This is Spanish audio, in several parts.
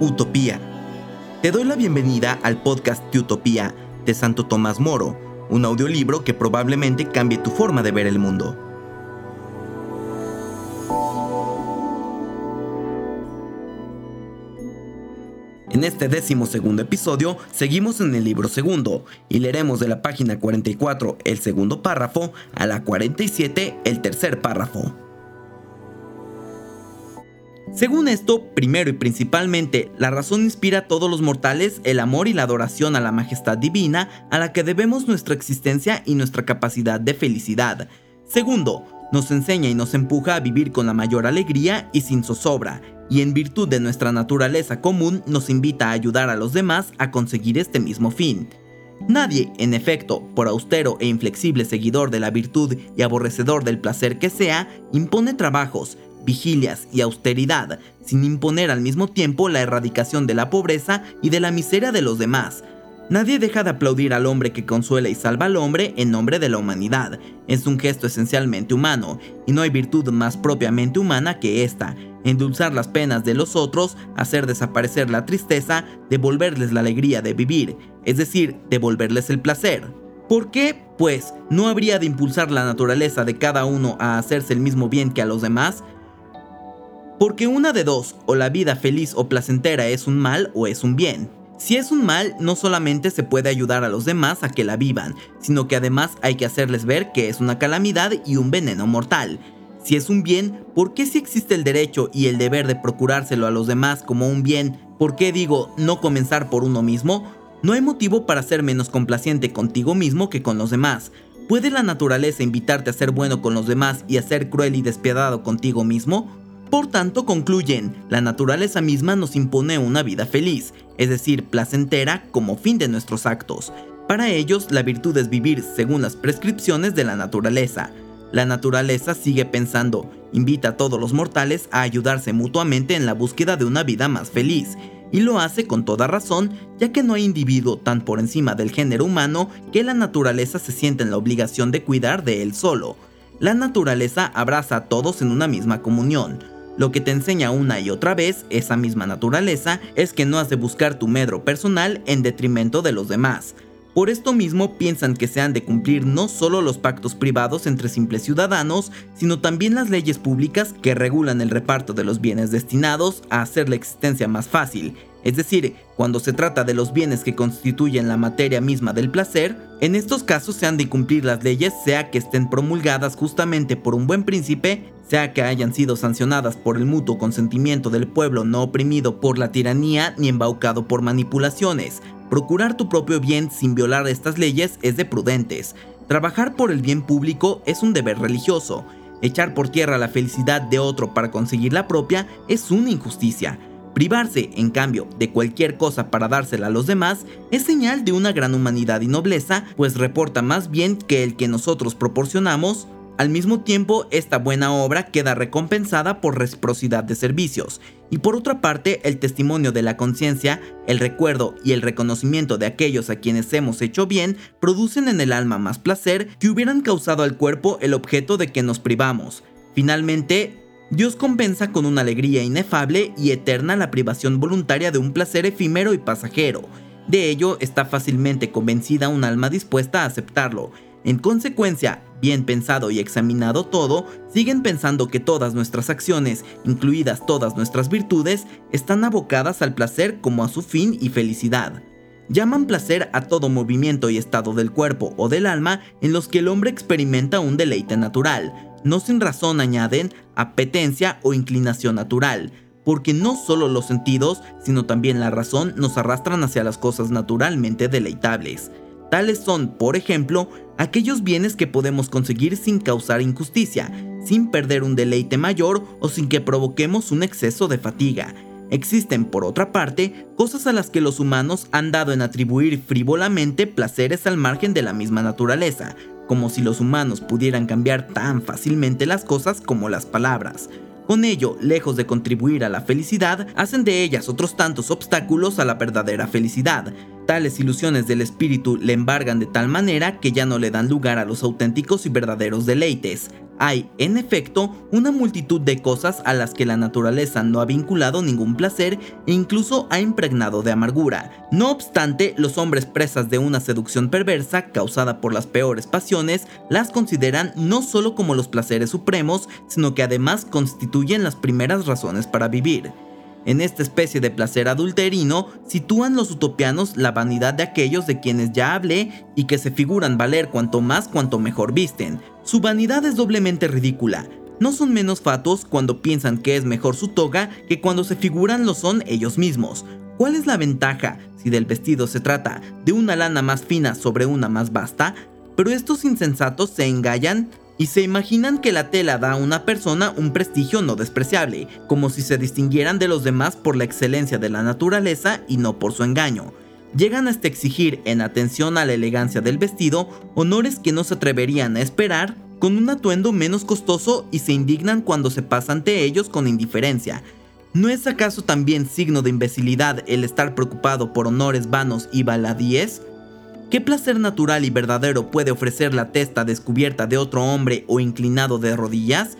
Utopía. Te doy la bienvenida al podcast de Utopía de Santo Tomás Moro, un audiolibro que probablemente cambie tu forma de ver el mundo. En este décimo segundo episodio seguimos en el libro segundo y leeremos de la página 44 el segundo párrafo a la 47 el tercer párrafo. Según esto, primero y principalmente, la razón inspira a todos los mortales el amor y la adoración a la majestad divina a la que debemos nuestra existencia y nuestra capacidad de felicidad. Segundo, nos enseña y nos empuja a vivir con la mayor alegría y sin zozobra, y en virtud de nuestra naturaleza común nos invita a ayudar a los demás a conseguir este mismo fin. Nadie, en efecto, por austero e inflexible seguidor de la virtud y aborrecedor del placer que sea, impone trabajos, vigilias y austeridad, sin imponer al mismo tiempo la erradicación de la pobreza y de la miseria de los demás. Nadie deja de aplaudir al hombre que consuela y salva al hombre en nombre de la humanidad. Es un gesto esencialmente humano, y no hay virtud más propiamente humana que esta, endulzar las penas de los otros, hacer desaparecer la tristeza, devolverles la alegría de vivir, es decir, devolverles el placer. ¿Por qué? Pues, ¿no habría de impulsar la naturaleza de cada uno a hacerse el mismo bien que a los demás? Porque una de dos, o la vida feliz o placentera es un mal o es un bien. Si es un mal, no solamente se puede ayudar a los demás a que la vivan, sino que además hay que hacerles ver que es una calamidad y un veneno mortal. Si es un bien, ¿por qué si existe el derecho y el deber de procurárselo a los demás como un bien? ¿Por qué digo no comenzar por uno mismo? No hay motivo para ser menos complaciente contigo mismo que con los demás. ¿Puede la naturaleza invitarte a ser bueno con los demás y a ser cruel y despiadado contigo mismo? Por tanto, concluyen, la naturaleza misma nos impone una vida feliz, es decir, placentera como fin de nuestros actos. Para ellos, la virtud es vivir según las prescripciones de la naturaleza. La naturaleza sigue pensando, invita a todos los mortales a ayudarse mutuamente en la búsqueda de una vida más feliz, y lo hace con toda razón, ya que no hay individuo tan por encima del género humano que la naturaleza se sienta en la obligación de cuidar de él solo. La naturaleza abraza a todos en una misma comunión, lo que te enseña una y otra vez esa misma naturaleza es que no has de buscar tu medro personal en detrimento de los demás. Por esto mismo piensan que se han de cumplir no solo los pactos privados entre simples ciudadanos, sino también las leyes públicas que regulan el reparto de los bienes destinados a hacer la existencia más fácil, es decir, cuando se trata de los bienes que constituyen la materia misma del placer, en estos casos se han de cumplir las leyes sea que estén promulgadas justamente por un buen príncipe, sea que hayan sido sancionadas por el mutuo consentimiento del pueblo no oprimido por la tiranía ni embaucado por manipulaciones. Procurar tu propio bien sin violar estas leyes es de prudentes. Trabajar por el bien público es un deber religioso. Echar por tierra la felicidad de otro para conseguir la propia es una injusticia. Privarse, en cambio, de cualquier cosa para dársela a los demás es señal de una gran humanidad y nobleza, pues reporta más bien que el que nosotros proporcionamos al mismo tiempo, esta buena obra queda recompensada por reciprocidad de servicios, y por otra parte, el testimonio de la conciencia, el recuerdo y el reconocimiento de aquellos a quienes hemos hecho bien producen en el alma más placer que hubieran causado al cuerpo el objeto de que nos privamos. Finalmente, Dios compensa con una alegría inefable y eterna la privación voluntaria de un placer efímero y pasajero. De ello está fácilmente convencida un alma dispuesta a aceptarlo. En consecuencia, bien pensado y examinado todo, siguen pensando que todas nuestras acciones, incluidas todas nuestras virtudes, están abocadas al placer como a su fin y felicidad. Llaman placer a todo movimiento y estado del cuerpo o del alma en los que el hombre experimenta un deleite natural, no sin razón añaden apetencia o inclinación natural, porque no solo los sentidos, sino también la razón nos arrastran hacia las cosas naturalmente deleitables. Tales son, por ejemplo, aquellos bienes que podemos conseguir sin causar injusticia, sin perder un deleite mayor o sin que provoquemos un exceso de fatiga. Existen, por otra parte, cosas a las que los humanos han dado en atribuir frívolamente placeres al margen de la misma naturaleza, como si los humanos pudieran cambiar tan fácilmente las cosas como las palabras. Con ello, lejos de contribuir a la felicidad, hacen de ellas otros tantos obstáculos a la verdadera felicidad. Tales ilusiones del espíritu le embargan de tal manera que ya no le dan lugar a los auténticos y verdaderos deleites. Hay, en efecto, una multitud de cosas a las que la naturaleza no ha vinculado ningún placer e incluso ha impregnado de amargura. No obstante, los hombres presas de una seducción perversa causada por las peores pasiones las consideran no solo como los placeres supremos, sino que además constituyen las primeras razones para vivir. En esta especie de placer adulterino sitúan los utopianos la vanidad de aquellos de quienes ya hablé y que se figuran valer cuanto más cuanto mejor visten. Su vanidad es doblemente ridícula. No son menos fatuos cuando piensan que es mejor su toga que cuando se figuran lo son ellos mismos. ¿Cuál es la ventaja si del vestido se trata de una lana más fina sobre una más vasta? Pero estos insensatos se engallan y se imaginan que la tela da a una persona un prestigio no despreciable, como si se distinguieran de los demás por la excelencia de la naturaleza y no por su engaño. Llegan hasta exigir, en atención a la elegancia del vestido, honores que no se atreverían a esperar con un atuendo menos costoso y se indignan cuando se pasa ante ellos con indiferencia. ¿No es acaso también signo de imbecilidad el estar preocupado por honores vanos y baladíes? ¿Qué placer natural y verdadero puede ofrecer la testa descubierta de otro hombre o inclinado de rodillas?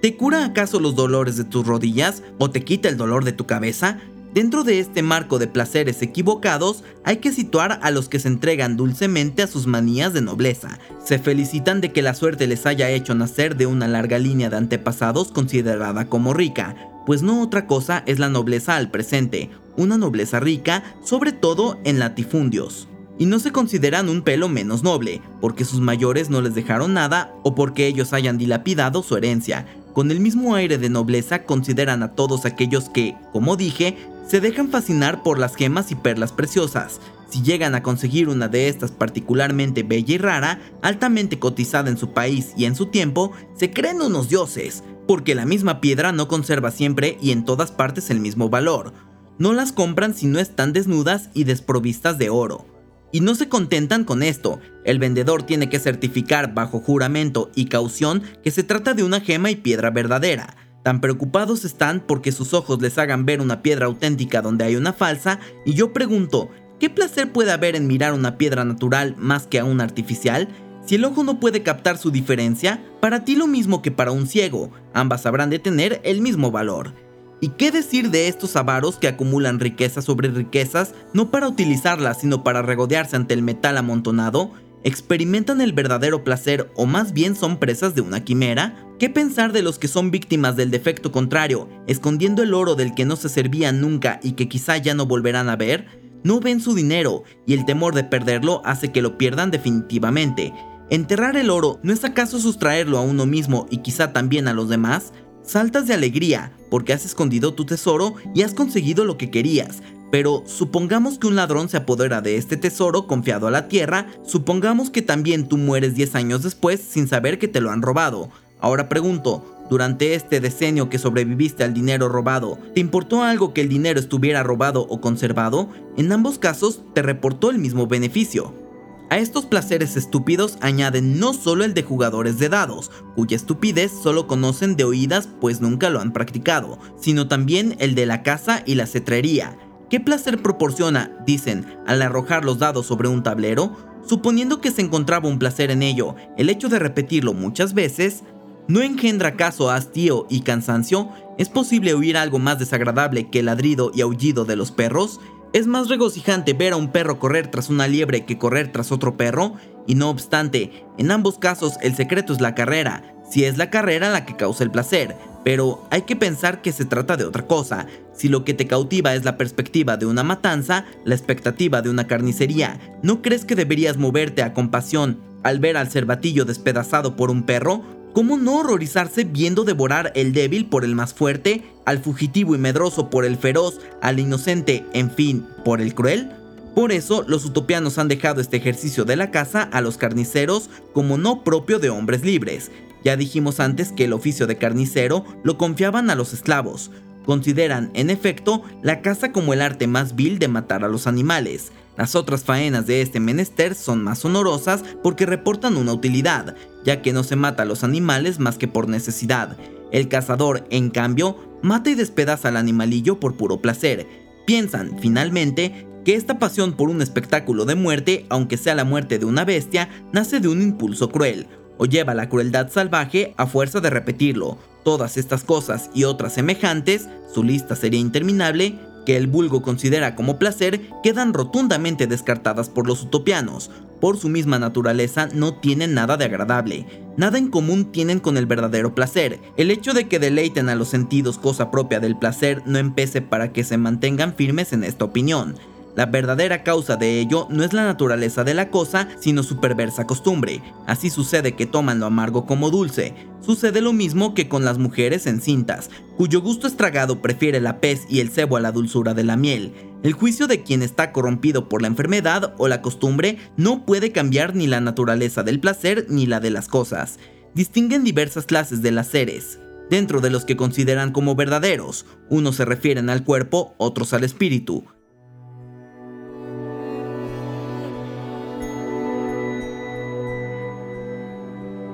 ¿Te cura acaso los dolores de tus rodillas o te quita el dolor de tu cabeza? Dentro de este marco de placeres equivocados, hay que situar a los que se entregan dulcemente a sus manías de nobleza. Se felicitan de que la suerte les haya hecho nacer de una larga línea de antepasados considerada como rica, pues no otra cosa es la nobleza al presente, una nobleza rica, sobre todo en latifundios y no se consideran un pelo menos noble, porque sus mayores no les dejaron nada o porque ellos hayan dilapidado su herencia. Con el mismo aire de nobleza consideran a todos aquellos que, como dije, se dejan fascinar por las gemas y perlas preciosas. Si llegan a conseguir una de estas particularmente bella y rara, altamente cotizada en su país y en su tiempo, se creen unos dioses, porque la misma piedra no conserva siempre y en todas partes el mismo valor. No las compran si no están desnudas y desprovistas de oro. Y no se contentan con esto, el vendedor tiene que certificar bajo juramento y caución que se trata de una gema y piedra verdadera. Tan preocupados están porque sus ojos les hagan ver una piedra auténtica donde hay una falsa, y yo pregunto, ¿qué placer puede haber en mirar una piedra natural más que a una artificial? Si el ojo no puede captar su diferencia, para ti lo mismo que para un ciego, ambas habrán de tener el mismo valor. ¿Y qué decir de estos avaros que acumulan riquezas sobre riquezas, no para utilizarlas, sino para regodearse ante el metal amontonado? ¿Experimentan el verdadero placer o más bien son presas de una quimera? ¿Qué pensar de los que son víctimas del defecto contrario, escondiendo el oro del que no se servían nunca y que quizá ya no volverán a ver? No ven su dinero y el temor de perderlo hace que lo pierdan definitivamente. ¿Enterrar el oro no es acaso sustraerlo a uno mismo y quizá también a los demás? Saltas de alegría porque has escondido tu tesoro y has conseguido lo que querías. Pero supongamos que un ladrón se apodera de este tesoro confiado a la tierra, supongamos que también tú mueres 10 años después sin saber que te lo han robado. Ahora pregunto, durante este decenio que sobreviviste al dinero robado, ¿te importó algo que el dinero estuviera robado o conservado? En ambos casos te reportó el mismo beneficio. A estos placeres estúpidos añaden no solo el de jugadores de dados, cuya estupidez solo conocen de oídas pues nunca lo han practicado, sino también el de la caza y la cetrería. ¿Qué placer proporciona, dicen, al arrojar los dados sobre un tablero? Suponiendo que se encontraba un placer en ello, el hecho de repetirlo muchas veces, ¿no engendra acaso hastío y cansancio? ¿Es posible oír algo más desagradable que el ladrido y aullido de los perros? Es más regocijante ver a un perro correr tras una liebre que correr tras otro perro, y no obstante, en ambos casos el secreto es la carrera, si es la carrera la que causa el placer, pero hay que pensar que se trata de otra cosa. Si lo que te cautiva es la perspectiva de una matanza, la expectativa de una carnicería, ¿no crees que deberías moverte a compasión al ver al cervatillo despedazado por un perro? ¿Cómo no horrorizarse viendo devorar el débil por el más fuerte, al fugitivo y medroso por el feroz, al inocente, en fin, por el cruel? Por eso, los utopianos han dejado este ejercicio de la caza a los carniceros como no propio de hombres libres. Ya dijimos antes que el oficio de carnicero lo confiaban a los esclavos. Consideran, en efecto, la caza como el arte más vil de matar a los animales. Las otras faenas de este menester son más honorosas porque reportan una utilidad, ya que no se mata a los animales más que por necesidad. El cazador, en cambio, mata y despedaza al animalillo por puro placer. Piensan, finalmente, que esta pasión por un espectáculo de muerte, aunque sea la muerte de una bestia, nace de un impulso cruel. O lleva la crueldad salvaje a fuerza de repetirlo. Todas estas cosas y otras semejantes, su lista sería interminable, que el vulgo considera como placer, quedan rotundamente descartadas por los utopianos. Por su misma naturaleza no tienen nada de agradable, nada en común tienen con el verdadero placer. El hecho de que deleiten a los sentidos cosa propia del placer no empece para que se mantengan firmes en esta opinión. La verdadera causa de ello no es la naturaleza de la cosa, sino su perversa costumbre. Así sucede que toman lo amargo como dulce. Sucede lo mismo que con las mujeres encintas, cuyo gusto estragado prefiere la pez y el cebo a la dulzura de la miel. El juicio de quien está corrompido por la enfermedad o la costumbre no puede cambiar ni la naturaleza del placer ni la de las cosas. Distinguen diversas clases de las seres, dentro de los que consideran como verdaderos. Unos se refieren al cuerpo, otros al espíritu.